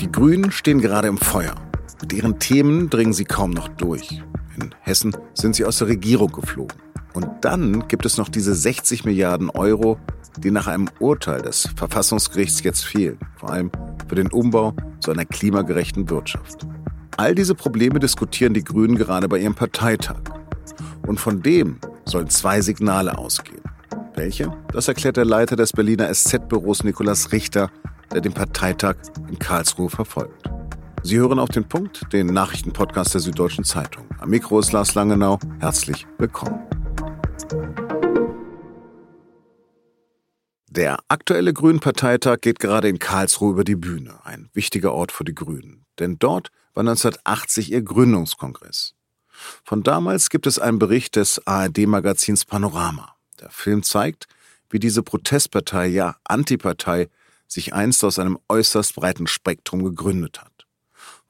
Die Grünen stehen gerade im Feuer. Mit ihren Themen dringen sie kaum noch durch. In Hessen sind sie aus der Regierung geflogen. Und dann gibt es noch diese 60 Milliarden Euro, die nach einem Urteil des Verfassungsgerichts jetzt fehlen. Vor allem für den Umbau zu einer klimagerechten Wirtschaft. All diese Probleme diskutieren die Grünen gerade bei ihrem Parteitag. Und von dem sollen zwei Signale ausgehen. Welche? Das erklärt der Leiter des Berliner SZ-Büros Nikolaus Richter, der den Parteitag in Karlsruhe verfolgt. Sie hören auf den Punkt, den Nachrichtenpodcast der Süddeutschen Zeitung. Am Mikro ist Lars Langenau. Herzlich willkommen. Der aktuelle Grünen-Parteitag geht gerade in Karlsruhe über die Bühne, ein wichtiger Ort für die Grünen. Denn dort war 1980 ihr Gründungskongress. Von damals gibt es einen Bericht des ARD-Magazins Panorama. Der Film zeigt, wie diese Protestpartei, ja Antipartei, sich einst aus einem äußerst breiten Spektrum gegründet hat.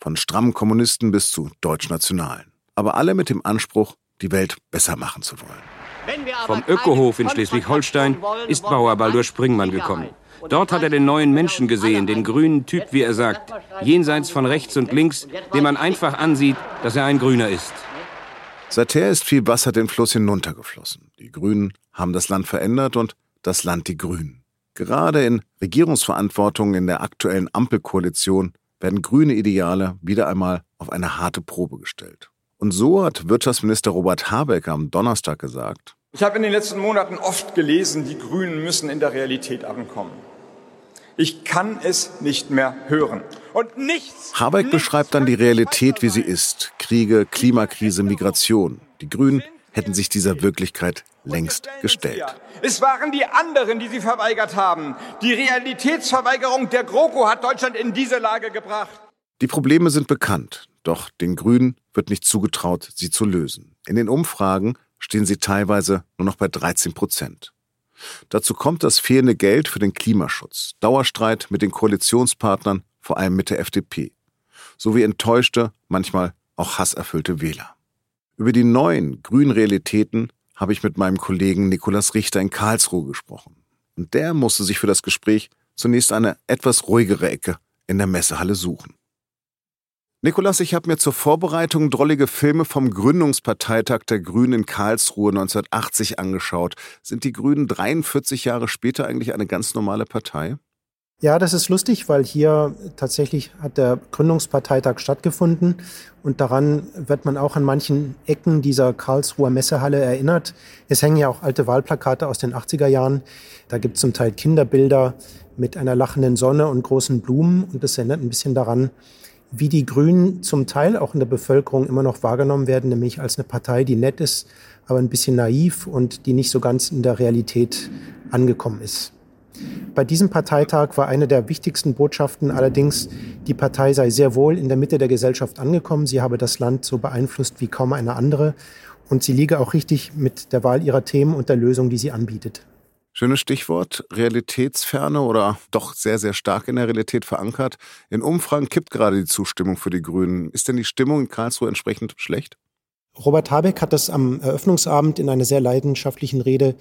Von strammen Kommunisten bis zu Deutschnationalen. Aber alle mit dem Anspruch, die Welt besser machen zu wollen. Vom Ökohof in Schleswig-Holstein ist Bauer Baldur Springmann gekommen. Dort hat er den neuen Menschen gesehen, den grünen Typ, wie er sagt, jenseits von rechts und links, dem man einfach ansieht, dass er ein Grüner ist. Seither ist viel Wasser den Fluss hinuntergeflossen. Die Grünen haben das Land verändert und das Land die Grünen. Gerade in Regierungsverantwortung in der aktuellen Ampelkoalition werden grüne Ideale wieder einmal auf eine harte Probe gestellt. Und so hat Wirtschaftsminister Robert Habeck am Donnerstag gesagt, ich habe in den letzten Monaten oft gelesen, die Grünen müssen in der Realität ankommen. Ich kann es nicht mehr hören. Und nichts. Habeck nichts beschreibt dann die Realität, wie sie ist. Kriege, Klimakrise, Migration. Die Grünen hätten sich dieser Wirklichkeit längst gestellt. Es waren die anderen, die sie verweigert haben. Die Realitätsverweigerung der GroKo hat Deutschland in diese Lage gebracht. Die Probleme sind bekannt, doch den Grünen wird nicht zugetraut, sie zu lösen. In den Umfragen stehen sie teilweise nur noch bei 13 Prozent. Dazu kommt das fehlende Geld für den Klimaschutz, Dauerstreit mit den Koalitionspartnern, vor allem mit der FDP, sowie enttäuschte, manchmal auch hasserfüllte Wähler. Über die neuen grünen Realitäten habe ich mit meinem Kollegen Nikolaus Richter in Karlsruhe gesprochen. Und der musste sich für das Gespräch zunächst eine etwas ruhigere Ecke in der Messehalle suchen. Nikolas, ich habe mir zur Vorbereitung drollige Filme vom Gründungsparteitag der Grünen in Karlsruhe 1980 angeschaut. Sind die Grünen 43 Jahre später eigentlich eine ganz normale Partei? Ja, das ist lustig, weil hier tatsächlich hat der Gründungsparteitag stattgefunden und daran wird man auch an manchen Ecken dieser Karlsruher Messehalle erinnert. Es hängen ja auch alte Wahlplakate aus den 80er Jahren. Da gibt es zum Teil Kinderbilder mit einer lachenden Sonne und großen Blumen und das erinnert ein bisschen daran, wie die Grünen zum Teil auch in der Bevölkerung immer noch wahrgenommen werden, nämlich als eine Partei, die nett ist, aber ein bisschen naiv und die nicht so ganz in der Realität angekommen ist. Bei diesem Parteitag war eine der wichtigsten Botschaften allerdings, die Partei sei sehr wohl in der Mitte der Gesellschaft angekommen. Sie habe das Land so beeinflusst wie kaum eine andere. Und sie liege auch richtig mit der Wahl ihrer Themen und der Lösung, die sie anbietet. Schönes Stichwort, Realitätsferne oder doch sehr, sehr stark in der Realität verankert. In Umfragen kippt gerade die Zustimmung für die Grünen. Ist denn die Stimmung in Karlsruhe entsprechend schlecht? Robert Habeck hat das am Eröffnungsabend in einer sehr leidenschaftlichen Rede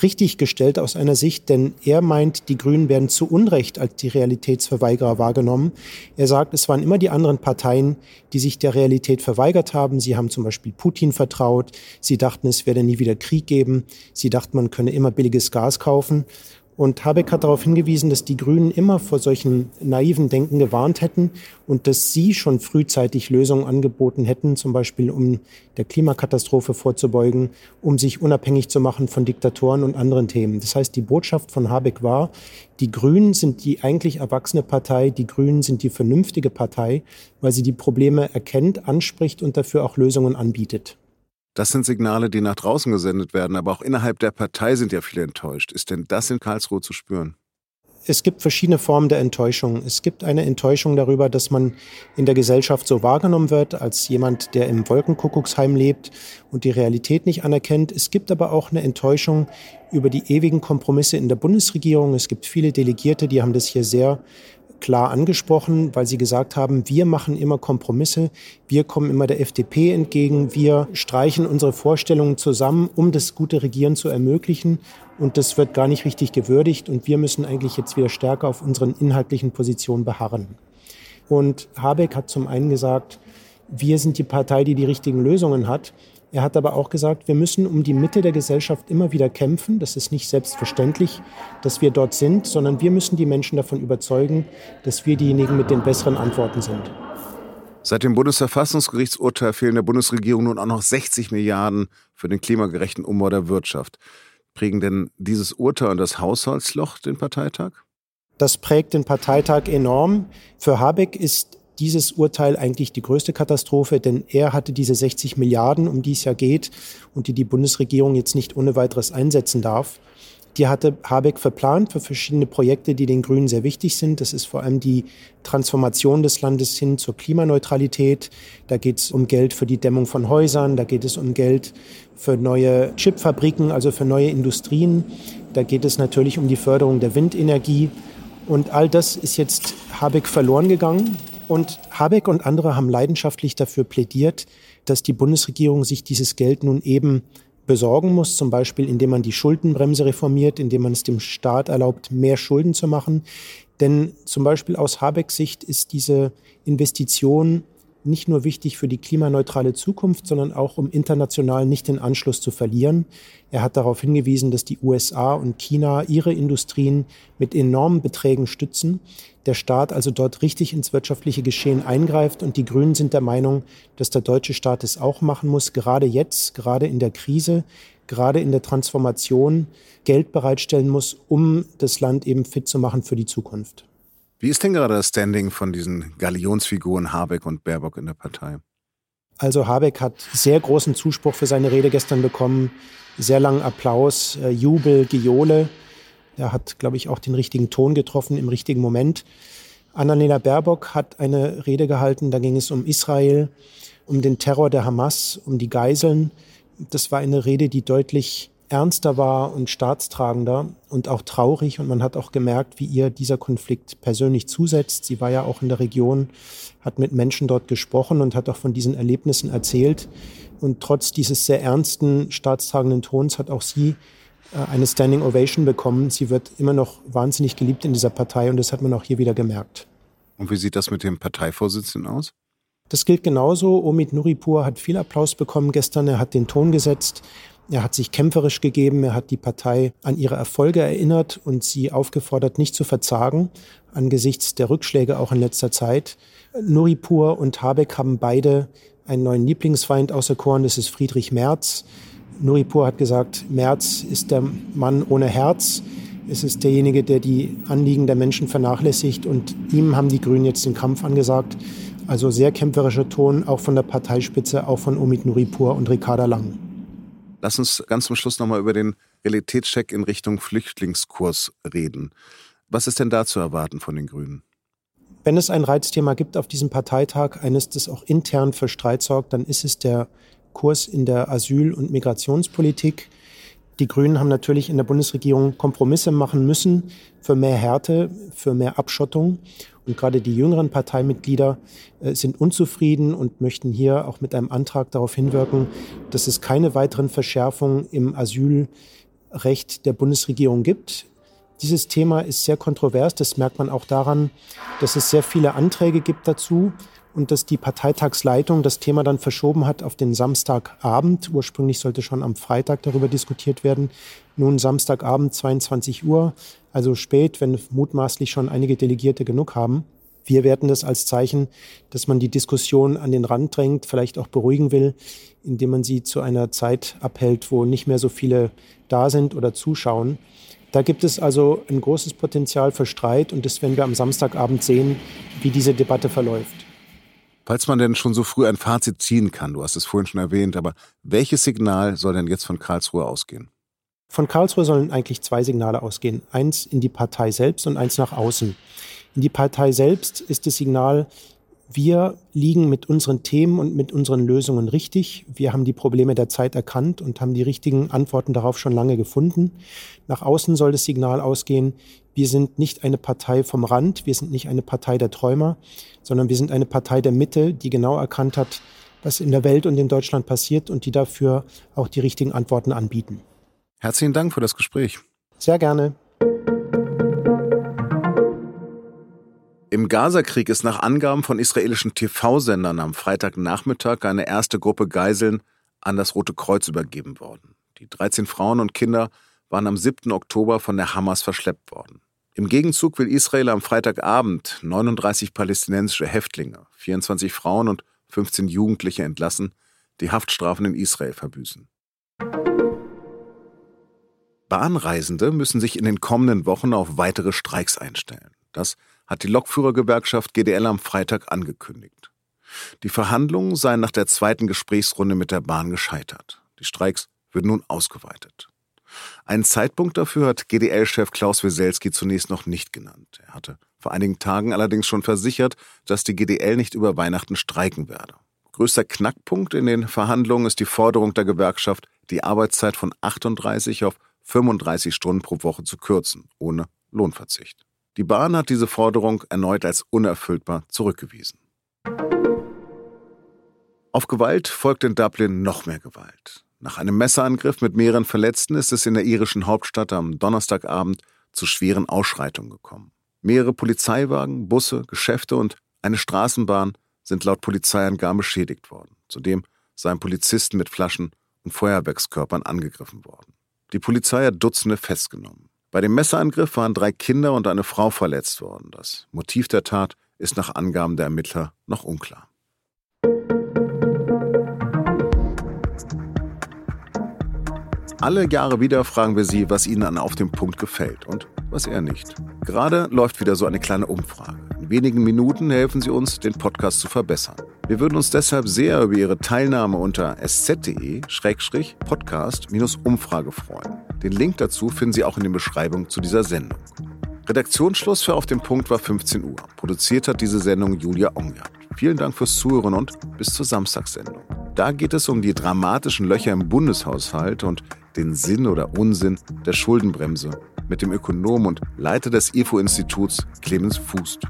richtig gestellt aus einer Sicht, denn er meint, die Grünen werden zu Unrecht als die Realitätsverweigerer wahrgenommen. Er sagt, es waren immer die anderen Parteien, die sich der Realität verweigert haben. Sie haben zum Beispiel Putin vertraut. Sie dachten, es werde nie wieder Krieg geben. Sie dachten, man könne immer billiges Gas kaufen. Und Habeck hat darauf hingewiesen, dass die Grünen immer vor solchen naiven Denken gewarnt hätten und dass sie schon frühzeitig Lösungen angeboten hätten, zum Beispiel um der Klimakatastrophe vorzubeugen, um sich unabhängig zu machen von Diktatoren und anderen Themen. Das heißt, die Botschaft von Habeck war, die Grünen sind die eigentlich erwachsene Partei, die Grünen sind die vernünftige Partei, weil sie die Probleme erkennt, anspricht und dafür auch Lösungen anbietet. Das sind Signale, die nach draußen gesendet werden, aber auch innerhalb der Partei sind ja viele enttäuscht. Ist denn das in Karlsruhe zu spüren? Es gibt verschiedene Formen der Enttäuschung. Es gibt eine Enttäuschung darüber, dass man in der Gesellschaft so wahrgenommen wird als jemand, der im Wolkenkuckucksheim lebt und die Realität nicht anerkennt. Es gibt aber auch eine Enttäuschung über die ewigen Kompromisse in der Bundesregierung. Es gibt viele Delegierte, die haben das hier sehr klar angesprochen, weil sie gesagt haben, wir machen immer Kompromisse, wir kommen immer der FDP entgegen, wir streichen unsere Vorstellungen zusammen, um das gute Regieren zu ermöglichen. Und das wird gar nicht richtig gewürdigt und wir müssen eigentlich jetzt wieder stärker auf unseren inhaltlichen Positionen beharren. Und Habeck hat zum einen gesagt, wir sind die Partei, die die richtigen Lösungen hat. Er hat aber auch gesagt, wir müssen um die Mitte der Gesellschaft immer wieder kämpfen. Das ist nicht selbstverständlich, dass wir dort sind, sondern wir müssen die Menschen davon überzeugen, dass wir diejenigen mit den besseren Antworten sind. Seit dem Bundesverfassungsgerichtsurteil fehlen der Bundesregierung nun auch noch 60 Milliarden für den klimagerechten Umbau der Wirtschaft. Prägen denn dieses Urteil und das Haushaltsloch den Parteitag? Das prägt den Parteitag enorm. Für Habeck ist dieses Urteil eigentlich die größte Katastrophe, denn er hatte diese 60 Milliarden, um die es ja geht und die die Bundesregierung jetzt nicht ohne weiteres einsetzen darf. Die hatte Habeck verplant für verschiedene Projekte, die den Grünen sehr wichtig sind. Das ist vor allem die Transformation des Landes hin zur Klimaneutralität. Da geht es um Geld für die Dämmung von Häusern, da geht es um Geld für neue Chipfabriken, also für neue Industrien. Da geht es natürlich um die Förderung der Windenergie. Und all das ist jetzt Habeck verloren gegangen. Und Habeck und andere haben leidenschaftlich dafür plädiert, dass die Bundesregierung sich dieses Geld nun eben besorgen muss, zum Beispiel indem man die Schuldenbremse reformiert, indem man es dem Staat erlaubt, mehr Schulden zu machen. Denn zum Beispiel aus Habecks Sicht ist diese Investition nicht nur wichtig für die klimaneutrale Zukunft, sondern auch um international nicht den Anschluss zu verlieren. Er hat darauf hingewiesen, dass die USA und China ihre Industrien mit enormen Beträgen stützen, der Staat also dort richtig ins wirtschaftliche Geschehen eingreift und die Grünen sind der Meinung, dass der deutsche Staat es auch machen muss, gerade jetzt, gerade in der Krise, gerade in der Transformation Geld bereitstellen muss, um das Land eben fit zu machen für die Zukunft. Wie ist denn gerade das Standing von diesen Galionsfiguren Habeck und Baerbock in der Partei? Also Habeck hat sehr großen Zuspruch für seine Rede gestern bekommen, sehr langen Applaus, äh, Jubel, Geole. Er hat, glaube ich, auch den richtigen Ton getroffen im richtigen Moment. Annalena Baerbock hat eine Rede gehalten, da ging es um Israel, um den Terror der Hamas, um die Geiseln. Das war eine Rede, die deutlich ernster war und staatstragender und auch traurig. Und man hat auch gemerkt, wie ihr dieser Konflikt persönlich zusetzt. Sie war ja auch in der Region, hat mit Menschen dort gesprochen und hat auch von diesen Erlebnissen erzählt. Und trotz dieses sehr ernsten, staatstragenden Tons hat auch sie äh, eine Standing Ovation bekommen. Sie wird immer noch wahnsinnig geliebt in dieser Partei und das hat man auch hier wieder gemerkt. Und wie sieht das mit dem Parteivorsitzenden aus? Das gilt genauso. Omid Nuripur hat viel Applaus bekommen gestern. Er hat den Ton gesetzt. Er hat sich kämpferisch gegeben, er hat die Partei an ihre Erfolge erinnert und sie aufgefordert, nicht zu verzagen angesichts der Rückschläge auch in letzter Zeit. Nuripur und Habeck haben beide einen neuen Lieblingsfeind auserkoren, das ist Friedrich Merz. Nuripur hat gesagt, Merz ist der Mann ohne Herz. Es ist derjenige, der die Anliegen der Menschen vernachlässigt und ihm haben die Grünen jetzt den Kampf angesagt. Also sehr kämpferischer Ton, auch von der Parteispitze, auch von Omid Nuripur und Ricarda Lang. Lass uns ganz zum Schluss nochmal über den Realitätscheck in Richtung Flüchtlingskurs reden. Was ist denn da zu erwarten von den Grünen? Wenn es ein Reizthema gibt auf diesem Parteitag, eines, das auch intern für Streit sorgt, dann ist es der Kurs in der Asyl- und Migrationspolitik. Die Grünen haben natürlich in der Bundesregierung Kompromisse machen müssen für mehr Härte, für mehr Abschottung. Und gerade die jüngeren Parteimitglieder äh, sind unzufrieden und möchten hier auch mit einem Antrag darauf hinwirken, dass es keine weiteren Verschärfungen im Asylrecht der Bundesregierung gibt. Dieses Thema ist sehr kontrovers. Das merkt man auch daran, dass es sehr viele Anträge gibt dazu und dass die Parteitagsleitung das Thema dann verschoben hat auf den Samstagabend. Ursprünglich sollte schon am Freitag darüber diskutiert werden. Nun Samstagabend 22 Uhr, also spät, wenn mutmaßlich schon einige Delegierte genug haben. Wir werten das als Zeichen, dass man die Diskussion an den Rand drängt, vielleicht auch beruhigen will, indem man sie zu einer Zeit abhält, wo nicht mehr so viele da sind oder zuschauen. Da gibt es also ein großes Potenzial für Streit und das werden wir am Samstagabend sehen, wie diese Debatte verläuft. Falls man denn schon so früh ein Fazit ziehen kann, du hast es vorhin schon erwähnt, aber welches Signal soll denn jetzt von Karlsruhe ausgehen? Von Karlsruhe sollen eigentlich zwei Signale ausgehen. Eins in die Partei selbst und eins nach außen. In die Partei selbst ist das Signal, Wir liegen mit unseren Themen und mit unseren Lösungen richtig. Wir haben die Probleme der Zeit erkannt und haben die richtigen Antworten darauf schon lange gefunden. Nach außen soll das Signal ausgehen, wir sind nicht eine Partei vom Rand, wir sind nicht eine Partei der Träumer, sondern wir sind eine Partei der Mitte, die genau erkannt hat, was in der Welt und in Deutschland passiert und die dafür auch die richtigen Antworten anbieten. Herzlichen Dank für das Gespräch. Sehr gerne. Im Gazakrieg ist nach Angaben von israelischen TV-Sendern am Freitagnachmittag eine erste Gruppe Geiseln an das Rote Kreuz übergeben worden. Die 13 Frauen und Kinder waren am 7. Oktober von der Hamas verschleppt worden. Im Gegenzug will Israel am Freitagabend 39 palästinensische Häftlinge, 24 Frauen und 15 Jugendliche entlassen, die Haftstrafen in Israel verbüßen. Bahnreisende müssen sich in den kommenden Wochen auf weitere Streiks einstellen. Das hat die Lokführergewerkschaft GDL am Freitag angekündigt. Die Verhandlungen seien nach der zweiten Gesprächsrunde mit der Bahn gescheitert. Die Streiks würden nun ausgeweitet. Einen Zeitpunkt dafür hat GDL-Chef Klaus Weselski zunächst noch nicht genannt. Er hatte vor einigen Tagen allerdings schon versichert, dass die GDL nicht über Weihnachten streiken werde. Größter Knackpunkt in den Verhandlungen ist die Forderung der Gewerkschaft, die Arbeitszeit von 38 auf 35 Stunden pro Woche zu kürzen, ohne Lohnverzicht. Die Bahn hat diese Forderung erneut als unerfüllbar zurückgewiesen. Auf Gewalt folgt in Dublin noch mehr Gewalt. Nach einem Messerangriff mit mehreren Verletzten ist es in der irischen Hauptstadt am Donnerstagabend zu schweren Ausschreitungen gekommen. Mehrere Polizeiwagen, Busse, Geschäfte und eine Straßenbahn sind laut Polizeiangaben beschädigt worden. Zudem seien Polizisten mit Flaschen und Feuerwerkskörpern angegriffen worden. Die Polizei hat Dutzende festgenommen. Bei dem Messerangriff waren drei Kinder und eine Frau verletzt worden. Das Motiv der Tat ist nach Angaben der Ermittler noch unklar. Alle Jahre wieder fragen wir Sie, was Ihnen an Auf dem Punkt gefällt und was eher nicht. Gerade läuft wieder so eine kleine Umfrage. In wenigen Minuten helfen Sie uns, den Podcast zu verbessern. Wir würden uns deshalb sehr über Ihre Teilnahme unter sz.de-podcast-umfrage freuen. Den Link dazu finden Sie auch in der Beschreibung zu dieser Sendung. Redaktionsschluss für Auf dem Punkt war 15 Uhr. Produziert hat diese Sendung Julia Ongjat. Vielen Dank fürs Zuhören und bis zur Samstagssendung. Da geht es um die dramatischen Löcher im Bundeshaushalt und den Sinn oder Unsinn der Schuldenbremse mit dem Ökonom und Leiter des IFO-Instituts Clemens Fußt.